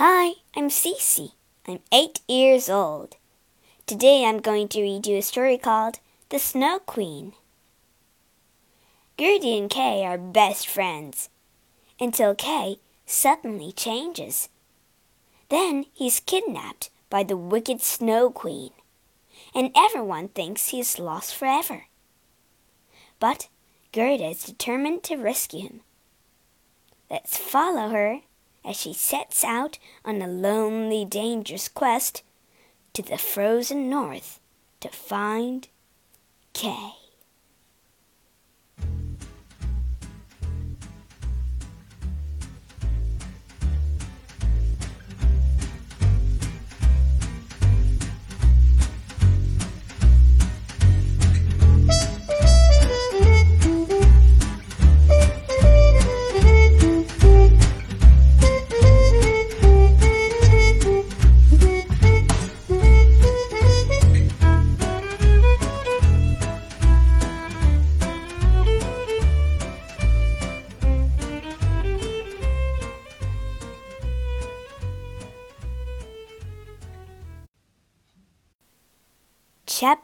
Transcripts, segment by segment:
Hi, I'm Cece. I'm eight years old. Today I'm going to read you a story called The Snow Queen. Gerda and Kay are best friends until Kay suddenly changes. Then he's kidnapped by the wicked Snow Queen, and everyone thinks he's lost forever. But Gerda is determined to rescue him. Let's follow her as she sets out on a lonely, dangerous quest to the frozen north to find Kay.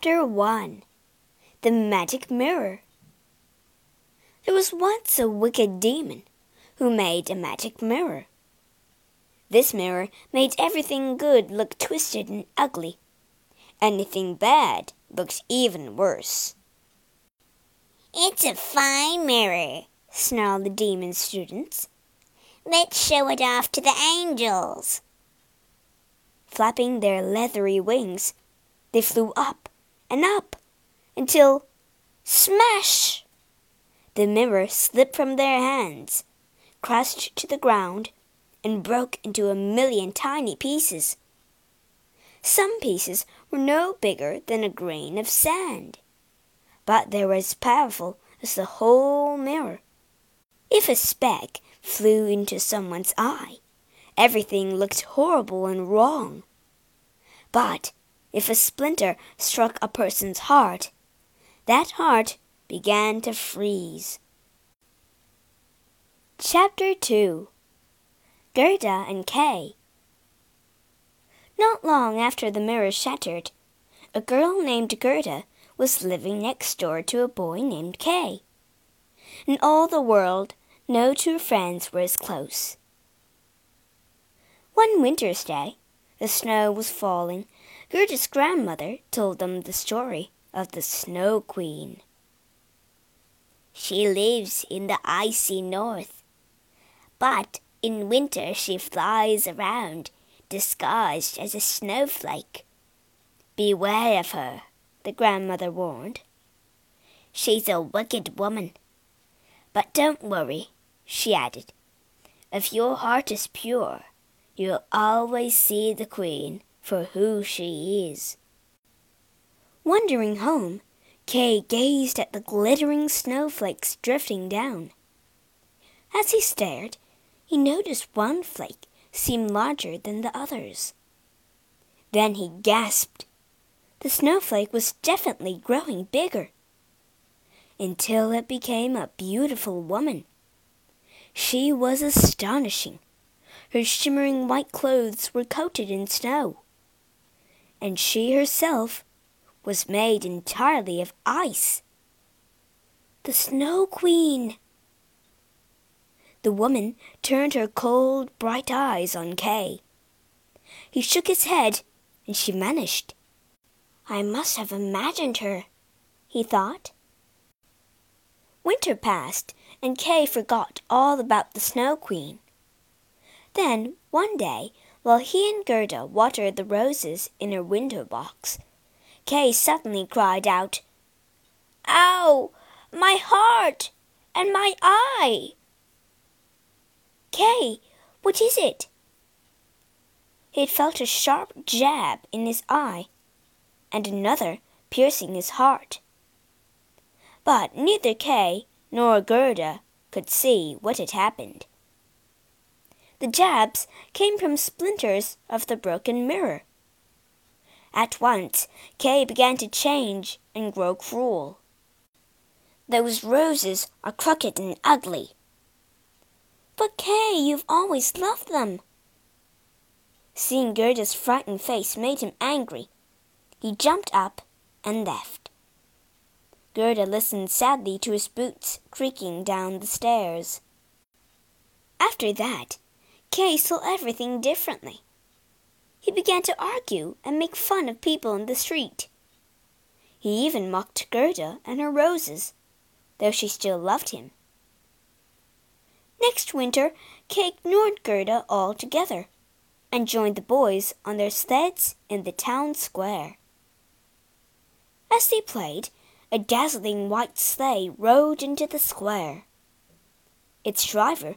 Chapter 1 The Magic Mirror There was once a wicked demon who made a magic mirror. This mirror made everything good look twisted and ugly. Anything bad looked even worse. It's a fine mirror, snarled the demon students. Let's show it off to the angels. Flapping their leathery wings, they flew up and up until smash! The mirror slipped from their hands, crashed to the ground, and broke into a million tiny pieces. Some pieces were no bigger than a grain of sand, but they were as powerful as the whole mirror. If a speck flew into someone's eye, everything looked horrible and wrong. But if a splinter struck a person's heart, that heart began to freeze. Chapter 2 Gerda and Kay Not long after the mirror shattered, a girl named Gerda was living next door to a boy named Kay. In all the world, no two friends were as close. One winter's day, the snow was falling Gerda's grandmother told them the story of the Snow Queen. She lives in the icy north, but in winter she flies around disguised as a snowflake. Beware of her, the grandmother warned. She's a wicked woman. But don't worry, she added. If your heart is pure, you'll always see the Queen for who she is. Wandering home, Kay gazed at the glittering snowflakes drifting down. As he stared, he noticed one flake seemed larger than the others. Then he gasped. The snowflake was definitely growing bigger. Until it became a beautiful woman. She was astonishing. Her shimmering white clothes were coated in snow and she herself was made entirely of ice. The Snow Queen! The woman turned her cold, bright eyes on Kay. He shook his head, and she vanished. I must have imagined her, he thought. Winter passed, and Kay forgot all about the Snow Queen. Then, one day, while he and Gerda watered the roses in her window box, Kay suddenly cried out, Ow! My heart! And my eye! Kay, what is it? He had felt a sharp jab in his eye, and another piercing his heart. But neither Kay nor Gerda could see what had happened. The jabs came from splinters of the broken mirror. At once, Kay began to change and grow cruel. Those roses are crooked and ugly. But Kay, you've always loved them. Seeing Gerda's frightened face made him angry. He jumped up and left. Gerda listened sadly to his boots creaking down the stairs. After that, Kay saw everything differently. He began to argue and make fun of people in the street. He even mocked Gerda and her roses, though she still loved him. Next winter, Kay ignored Gerda altogether and joined the boys on their sleds in the town square. As they played, a dazzling white sleigh rode into the square. Its driver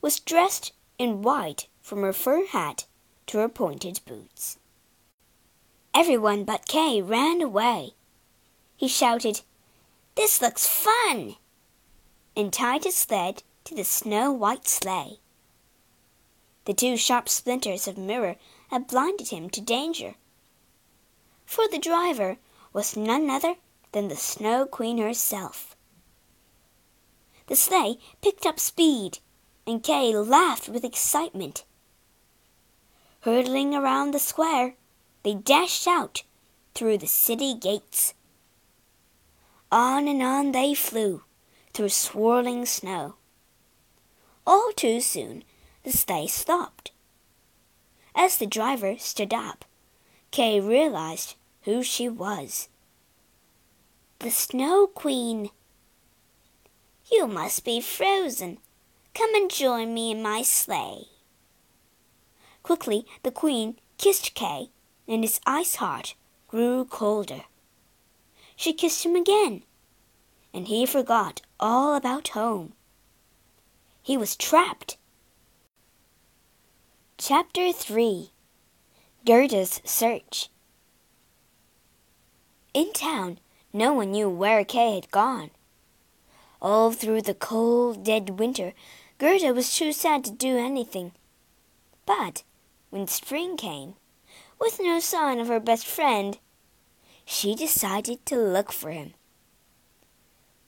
was dressed in white from her fur hat to her pointed boots. Everyone but Kay ran away. He shouted, This looks fun! and tied his sled to the snow white sleigh. The two sharp splinters of mirror had blinded him to danger. For the driver was none other than the Snow Queen herself. The sleigh picked up speed, and Kay laughed with excitement. Hurtling around the square, they dashed out through the city gates. On and on they flew through swirling snow. All too soon, the sleigh stopped. As the driver stood up, Kay realized who she was. The Snow Queen. You must be frozen. Come and join me in my sleigh. Quickly, the Queen kissed Kay, and his ice heart grew colder. She kissed him again, and he forgot all about home. He was trapped Chapter 3 Gerda's Search In town, no one knew where Kay had gone. All through the cold, dead winter, Gerda was too sad to do anything. But when spring came, with no sign of her best friend, she decided to look for him.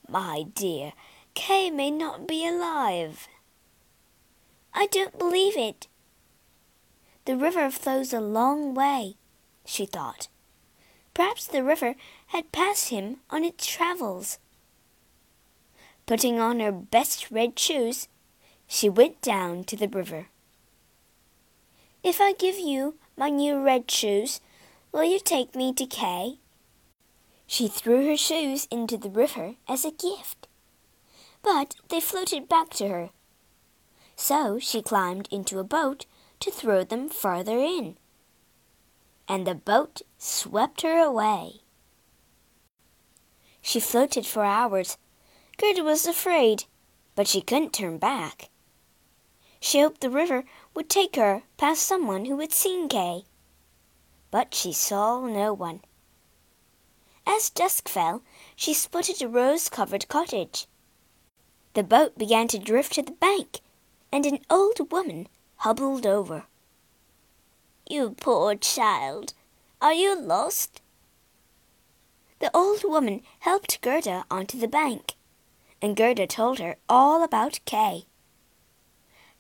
My dear, Kay may not be alive. I don't believe it, the river flows a long way, she thought. Perhaps the river had passed him on its travels. Putting on her best red shoes, she went down to the river. If I give you my new red shoes, will you take me to Kay? She threw her shoes into the river as a gift, but they floated back to her. So she climbed into a boat to throw them farther in. And the boat swept her away. She floated for hours. Gerda was afraid, but she couldn't turn back. She hoped the river would take her past someone who had seen Kay. But she saw no one. As dusk fell, she spotted a rose-covered cottage. The boat began to drift to the bank, and an old woman hobbled over. You poor child, are you lost? The old woman helped Gerda onto the bank, and Gerda told her all about Kay.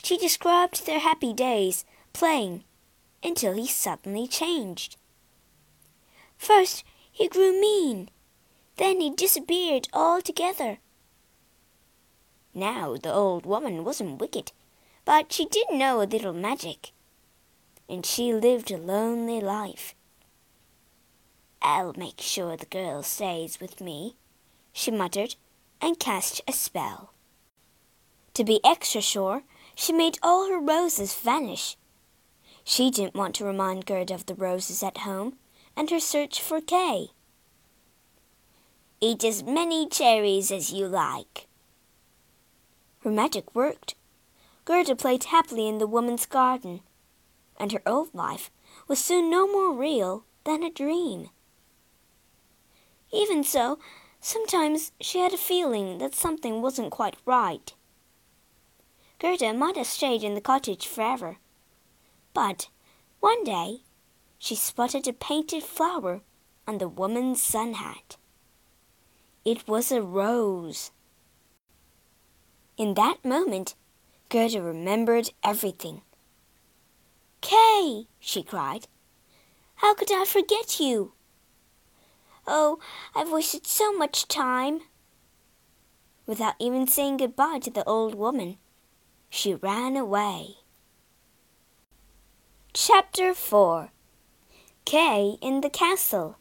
She described their happy days playing until he suddenly changed. First, he grew mean. Then he disappeared altogether. Now the old woman wasn't wicked. But she did know a little magic, and she lived a lonely life. I'll make sure the girl stays with me, she muttered, and cast a spell. To be extra sure, she made all her roses vanish. She didn't want to remind Gerda of the roses at home and her search for Kay. Eat as many cherries as you like. Her magic worked. Gerda played happily in the woman's garden, and her old life was soon no more real than a dream. Even so, sometimes she had a feeling that something wasn't quite right. Gerda might have stayed in the cottage forever, but one day she spotted a painted flower on the woman's sun hat. It was a rose. In that moment, Gerda remembered everything. Kay! She cried. How could I forget you? Oh, I've wasted so much time. Without even saying goodbye to the old woman, she ran away. Chapter 4 Kay in the Castle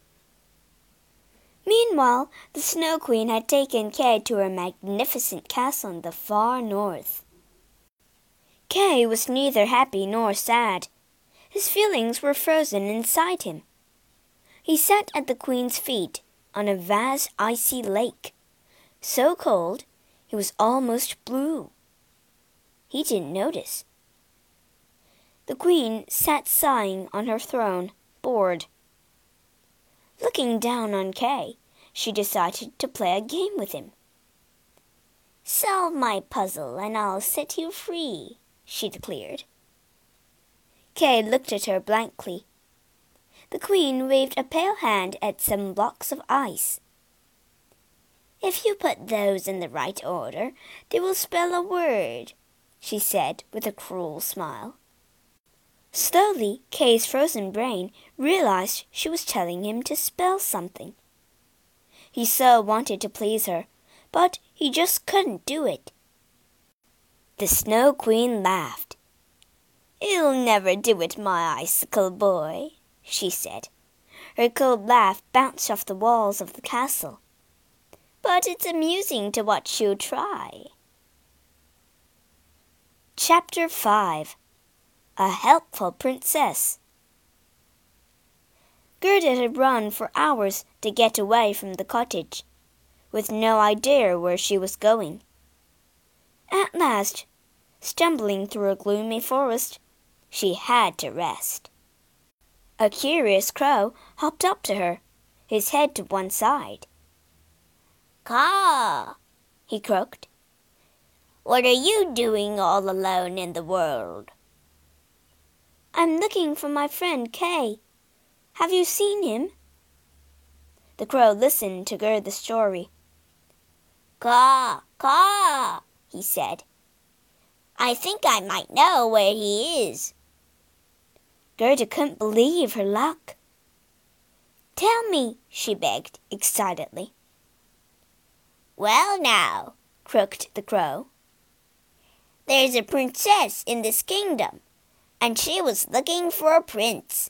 Meanwhile, the Snow Queen had taken Kay to her magnificent castle in the far north. Kay was neither happy nor sad. His feelings were frozen inside him. He sat at the Queen's feet on a vast icy lake, so cold he was almost blue. He didn't notice. The Queen sat sighing on her throne, bored. Looking down on Kay, she decided to play a game with him. Solve my puzzle and I'll set you free, she declared. Kay looked at her blankly. The queen waved a pale hand at some blocks of ice. If you put those in the right order, they will spell a word, she said with a cruel smile. Slowly, Kay's frozen brain realized she was telling him to spell something. He so wanted to please her, but he just couldn't do it. The Snow Queen laughed. You'll never do it, my icicle boy, she said. Her cold laugh bounced off the walls of the castle. But it's amusing to watch you try. Chapter 5 a helpful princess. Gerda had run for hours to get away from the cottage, with no idea where she was going. At last, stumbling through a gloomy forest, she had to rest. A curious crow hopped up to her, his head to one side. Caw, he croaked. What are you doing all alone in the world? I'm looking for my friend Kay. Have you seen him? The crow listened to Gerda's story. Caw, caw, he said. I think I might know where he is. Gerda couldn't believe her luck. Tell me, she begged excitedly. Well, now, croaked the crow. There's a princess in this kingdom and she was looking for a prince.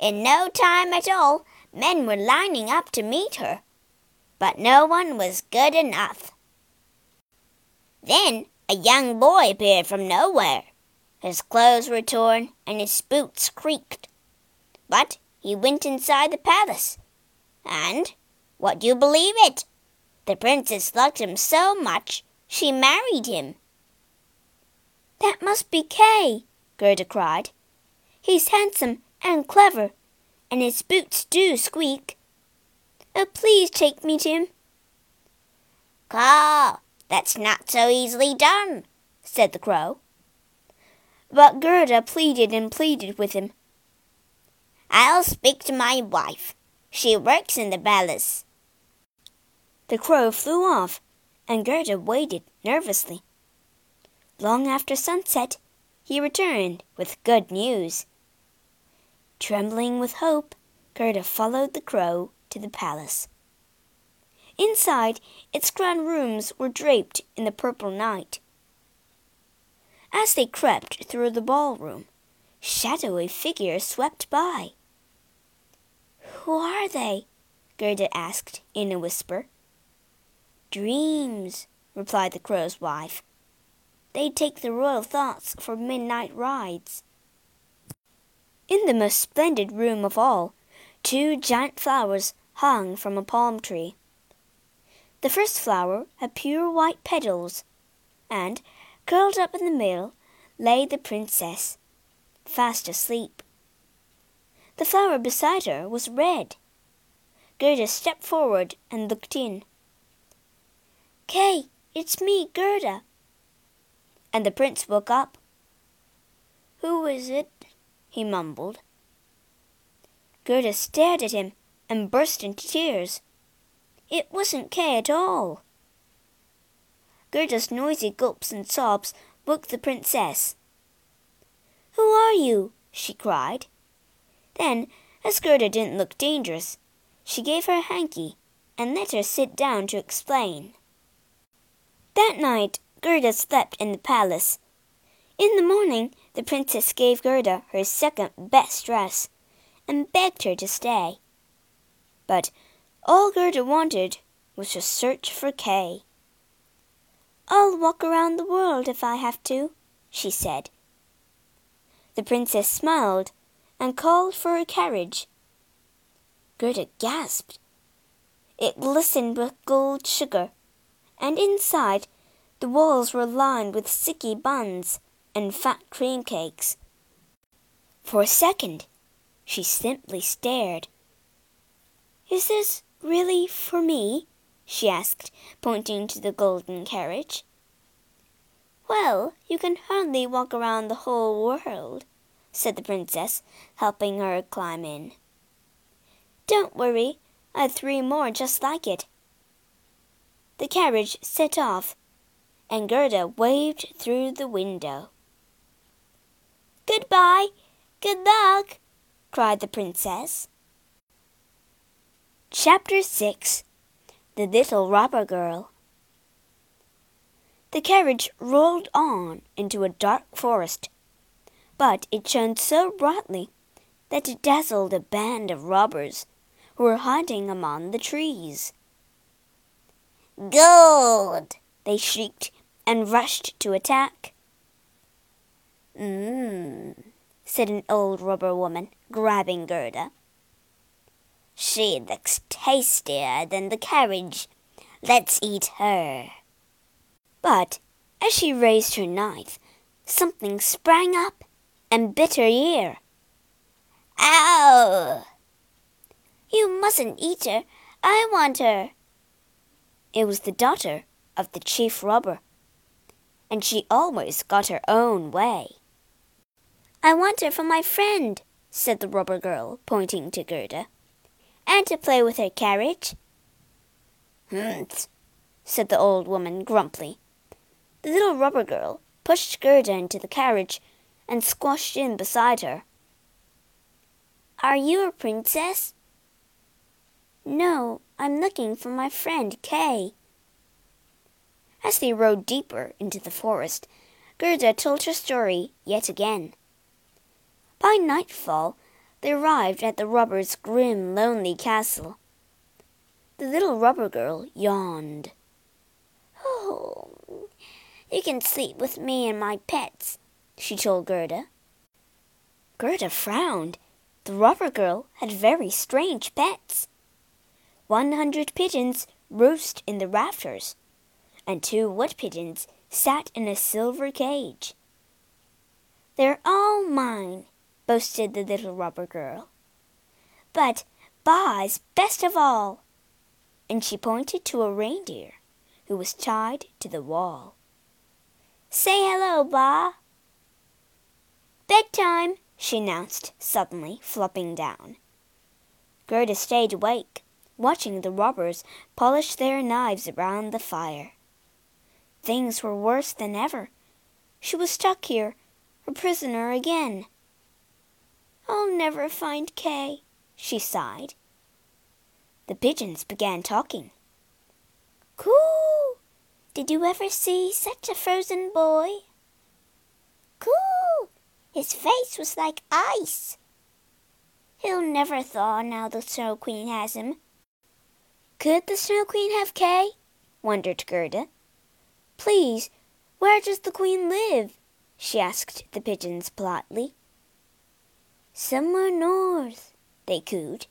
In no time at all, men were lining up to meet her, but no one was good enough. Then a young boy appeared from nowhere. His clothes were torn and his boots creaked. But he went inside the palace, and, what do you believe it? The princess loved him so much she married him. That must be Kay, Gerda cried. He's handsome and clever, and his boots do squeak. Oh, please take me to him. Caw, that's not so easily done, said the crow. But Gerda pleaded and pleaded with him. I'll speak to my wife. She works in the palace. The crow flew off, and Gerda waited nervously. Long after sunset, he returned with good news. Trembling with hope, Gerda followed the crow to the palace. Inside, its grand rooms were draped in the purple night. As they crept through the ballroom, shadowy figures swept by. Who are they? Gerda asked in a whisper. Dreams, replied the crow's wife. They take the royal thoughts for midnight rides. In the most splendid room of all, two giant flowers hung from a palm tree. The first flower had pure white petals, and, curled up in the middle, lay the princess, fast asleep. The flower beside her was red. Gerda stepped forward and looked in. Kay, it's me, Gerda, and the prince woke up. Who is it? he mumbled. Gerda stared at him and burst into tears. It wasn't Kay at all. Gerda's noisy gulps and sobs woke the princess. Who are you? she cried. Then, as Gerda didn't look dangerous, she gave her a hanky and let her sit down to explain. That night, Gerda slept in the palace. In the morning, the princess gave Gerda her second best dress and begged her to stay. But all Gerda wanted was to search for Kay. I'll walk around the world if I have to, she said. The princess smiled and called for a carriage. Gerda gasped. It glistened with gold sugar, and inside the walls were lined with sticky buns and fat cream cakes. For a second, she simply stared. Is this really for me? she asked, pointing to the golden carriage. Well, you can hardly walk around the whole world, said the princess, helping her climb in. Don't worry, I have three more just like it. The carriage set off, and Gerda waved through the window. Goodbye, good luck, cried the princess. Chapter 6 The Little Robber Girl The carriage rolled on into a dark forest, but it shone so brightly that it dazzled a band of robbers who were hiding among the trees. Gold! they shrieked and rushed to attack. Mmm, said an old robber woman, grabbing Gerda. She looks tastier than the carriage. Let's eat her. But as she raised her knife, something sprang up and bit her ear. Ow! You mustn't eat her. I want her. It was the daughter of the chief robber, and she always got her own way. I want her for my friend, said the robber girl, pointing to Gerda and to play with her carriage. Humph, said the old woman grumpily. The little robber girl pushed Gerda into the carriage and squashed in beside her. Are you a princess? No, I'm looking for my friend Kay. As they rode deeper into the forest, Gerda told her story yet again. By nightfall, they arrived at the robber's grim, lonely castle. The little robber girl yawned. Oh, you can sleep with me and my pets, she told Gerda. Gerda frowned. The robber girl had very strange pets. One hundred pigeons roost in the rafters, and two wood pigeons sat in a silver cage. They're all mine, boasted the little robber girl. But Ba's best of all. And she pointed to a reindeer who was tied to the wall. Say hello, Ba. Bedtime, she announced suddenly, flopping down. Gerda stayed awake, watching the robbers polish their knives around the fire. Things were worse than ever. She was stuck here, a prisoner again. I'll never find Kay, she sighed. The pigeons began talking. Coo! Did you ever see such a frozen boy? Coo! His face was like ice. He'll never thaw now the Snow Queen has him. Could the Snow Queen have Kay? wondered Gerda. Please, where does the Queen live? she asked the pigeons politely. Somewhere north, they cooed.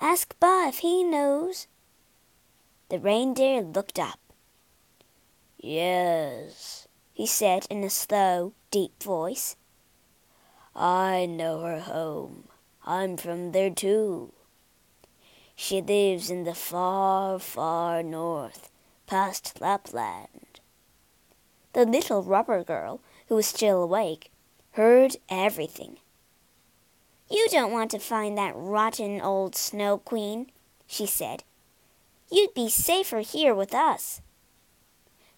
Ask Ba if he knows. The reindeer looked up. Yes, he said in a slow, deep voice. I know her home. I'm from there too. She lives in the far, far north, past Lapland. The little robber girl, who was still awake, heard everything. You don't want to find that rotten old Snow Queen, she said. You'd be safer here with us.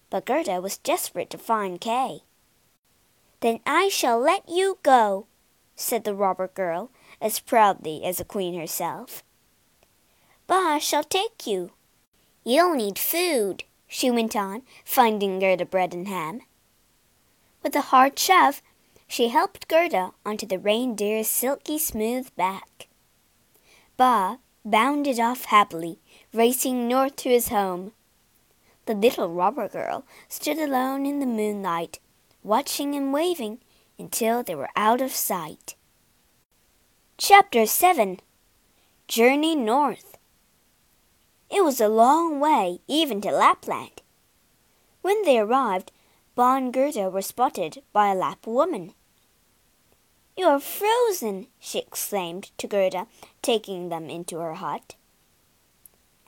But Gerda was desperate to find Kay. Then I shall let you go, said the robber girl, as proudly as a queen herself. Ba shall take you. You'll need food, she went on, finding Gerda bread and ham. With a hard shove, she helped Gerda onto the reindeer's silky smooth back. Ba bounded off happily, racing north to his home. The little robber girl stood alone in the moonlight, watching and waving until they were out of sight. Chapter 7 Journey North It was a long way even to Lapland. When they arrived, and Gerda were spotted by a Lapp woman. You're frozen, she exclaimed to Gerda, taking them into her hut.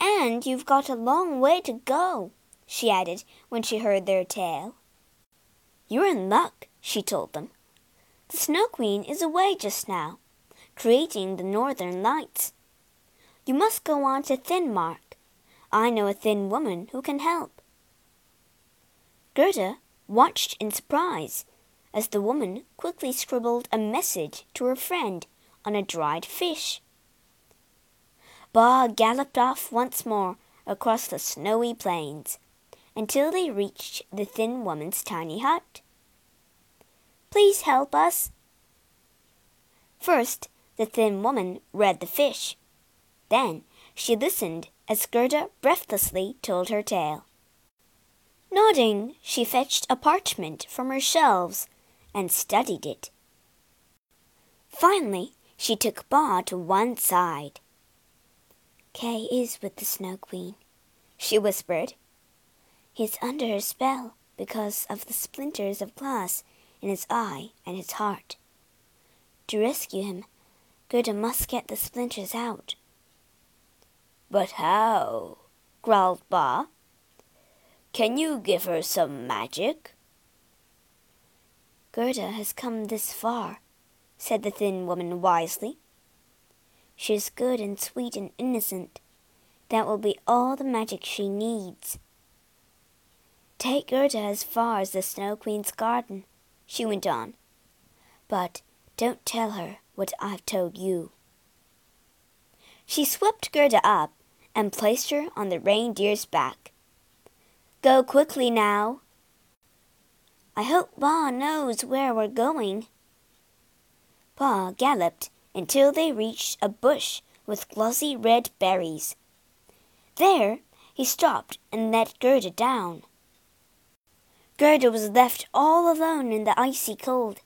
And you've got a long way to go, she added when she heard their tale. You're in luck, she told them. The Snow Queen is away just now, creating the northern lights. You must go on to Finnmark. I know a Finn woman who can help. Gerda watched in surprise as the woman quickly scribbled a message to her friend on a dried fish. Ba galloped off once more across the snowy plains until they reached the Finn woman's tiny hut. Please help us. First, the thin woman read the fish. Then she listened as Gerda breathlessly told her tale. Nodding, she fetched a parchment from her shelves and studied it. Finally, she took Ba to one side. Kay is with the Snow Queen, she whispered. He's under her spell because of the splinters of glass in his eye and his heart. To rescue him, Gerda must get the splinters out. But how? growled Ba. Can you give her some magic? Gerda has come this far, said the Finn woman wisely. She is good and sweet and innocent. That will be all the magic she needs. Take Gerda as far as the Snow Queen's garden, she went on. But don't tell her what I've told you. She swept Gerda up and placed her on the reindeer's back. Go quickly now, I hope Ba knows where we're going. Ba galloped until they reached a bush with glossy red berries. There he stopped and let Gerda down. Gerda was left all alone in the icy cold.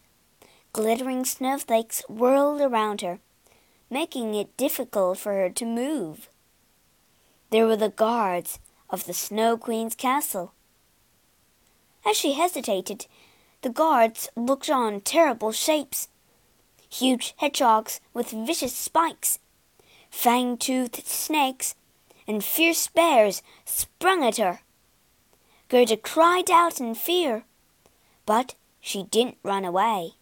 Glittering snowflakes whirled around her, making it difficult for her to move. There were the guards of the Snow Queen's castle. As she hesitated, the guards looked on terrible shapes huge hedgehogs with vicious spikes, fang toothed snakes, and fierce bears sprung at her. Gerda cried out in fear, but she didn't run away.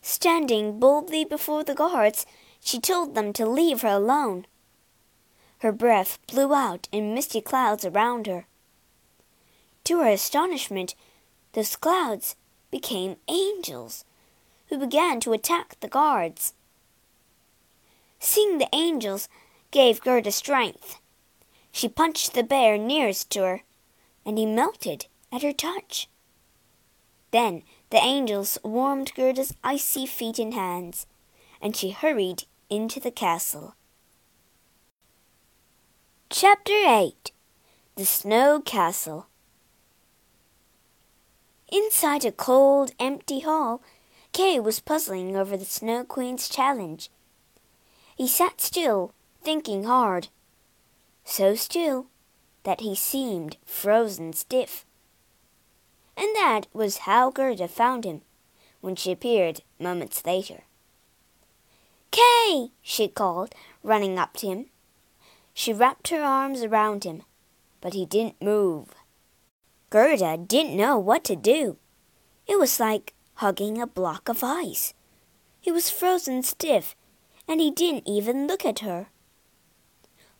Standing boldly before the guards, she told them to leave her alone. Her breath blew out in misty clouds around her. To her astonishment, those clouds became angels, who began to attack the guards. Seeing the angels gave Gerda strength. She punched the bear nearest to her, and he melted at her touch. Then the angels warmed Gerda's icy feet and hands, and she hurried into the castle. Chapter 8 The Snow Castle Inside a cold, empty hall, Kay was puzzling over the Snow Queen's challenge. He sat still, thinking hard. So still that he seemed frozen stiff. And that was how Gerda found him when she appeared moments later. Kay! she called, running up to him. She wrapped her arms around him, but he didn't move. Gerda didn't know what to do. It was like hugging a block of ice. He was frozen stiff, and he didn't even look at her.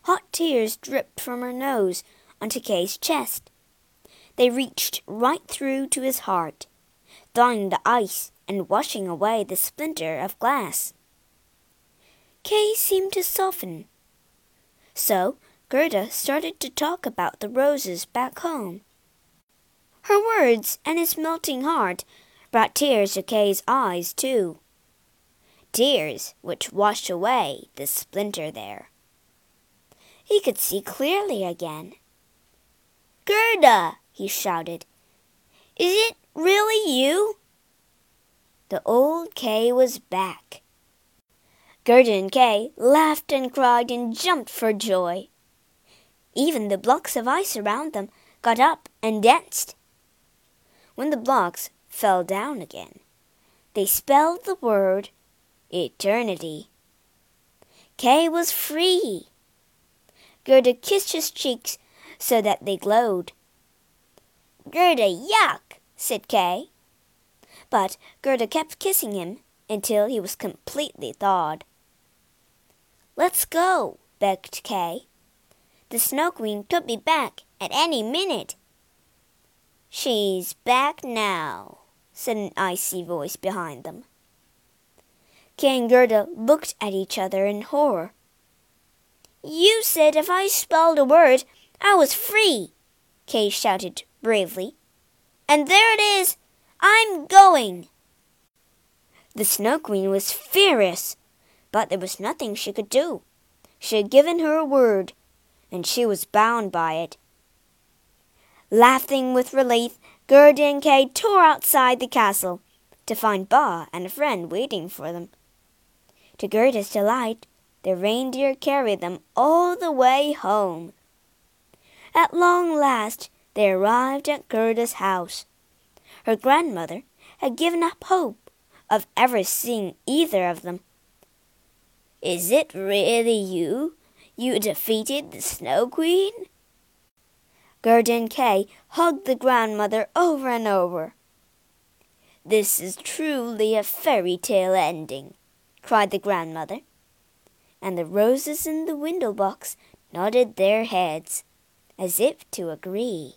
Hot tears dripped from her nose onto Kay's chest. They reached right through to his heart, thawing the ice and washing away the splinter of glass. Kay seemed to soften. So Gerda started to talk about the roses back home. Her words and his melting heart brought tears to Kay's eyes, too. Tears which washed away the splinter there. He could see clearly again. Gerda, he shouted, is it really you? The old Kay was back. Gerda and Kay laughed and cried and jumped for joy. Even the blocks of ice around them got up and danced. When the blocks fell down again, they spelled the word eternity. Kay was free. Gerda kissed his cheeks so that they glowed. Gerda, yuck, said Kay. But Gerda kept kissing him until he was completely thawed. Let's go, begged Kay. The Snow Queen could be back at any minute. She's back now, said an icy voice behind them. Kay and Gerda looked at each other in horror. You said if I spelled a word, I was free, Kay shouted bravely. And there it is! I'm going! The Snow Queen was furious, but there was nothing she could do. She had given her a word, and she was bound by it. Laughing with relief, Gerda and Kay tore outside the castle to find Ba and a friend waiting for them. To Gerda's delight, the reindeer carried them all the way home. At long last, they arrived at Gerda's house. Her grandmother had given up hope of ever seeing either of them. Is it really you? You defeated the Snow Queen? And Kay hugged the grandmother over and over. This is truly a fairy tale ending, cried the grandmother. And the roses in the window box nodded their heads as if to agree.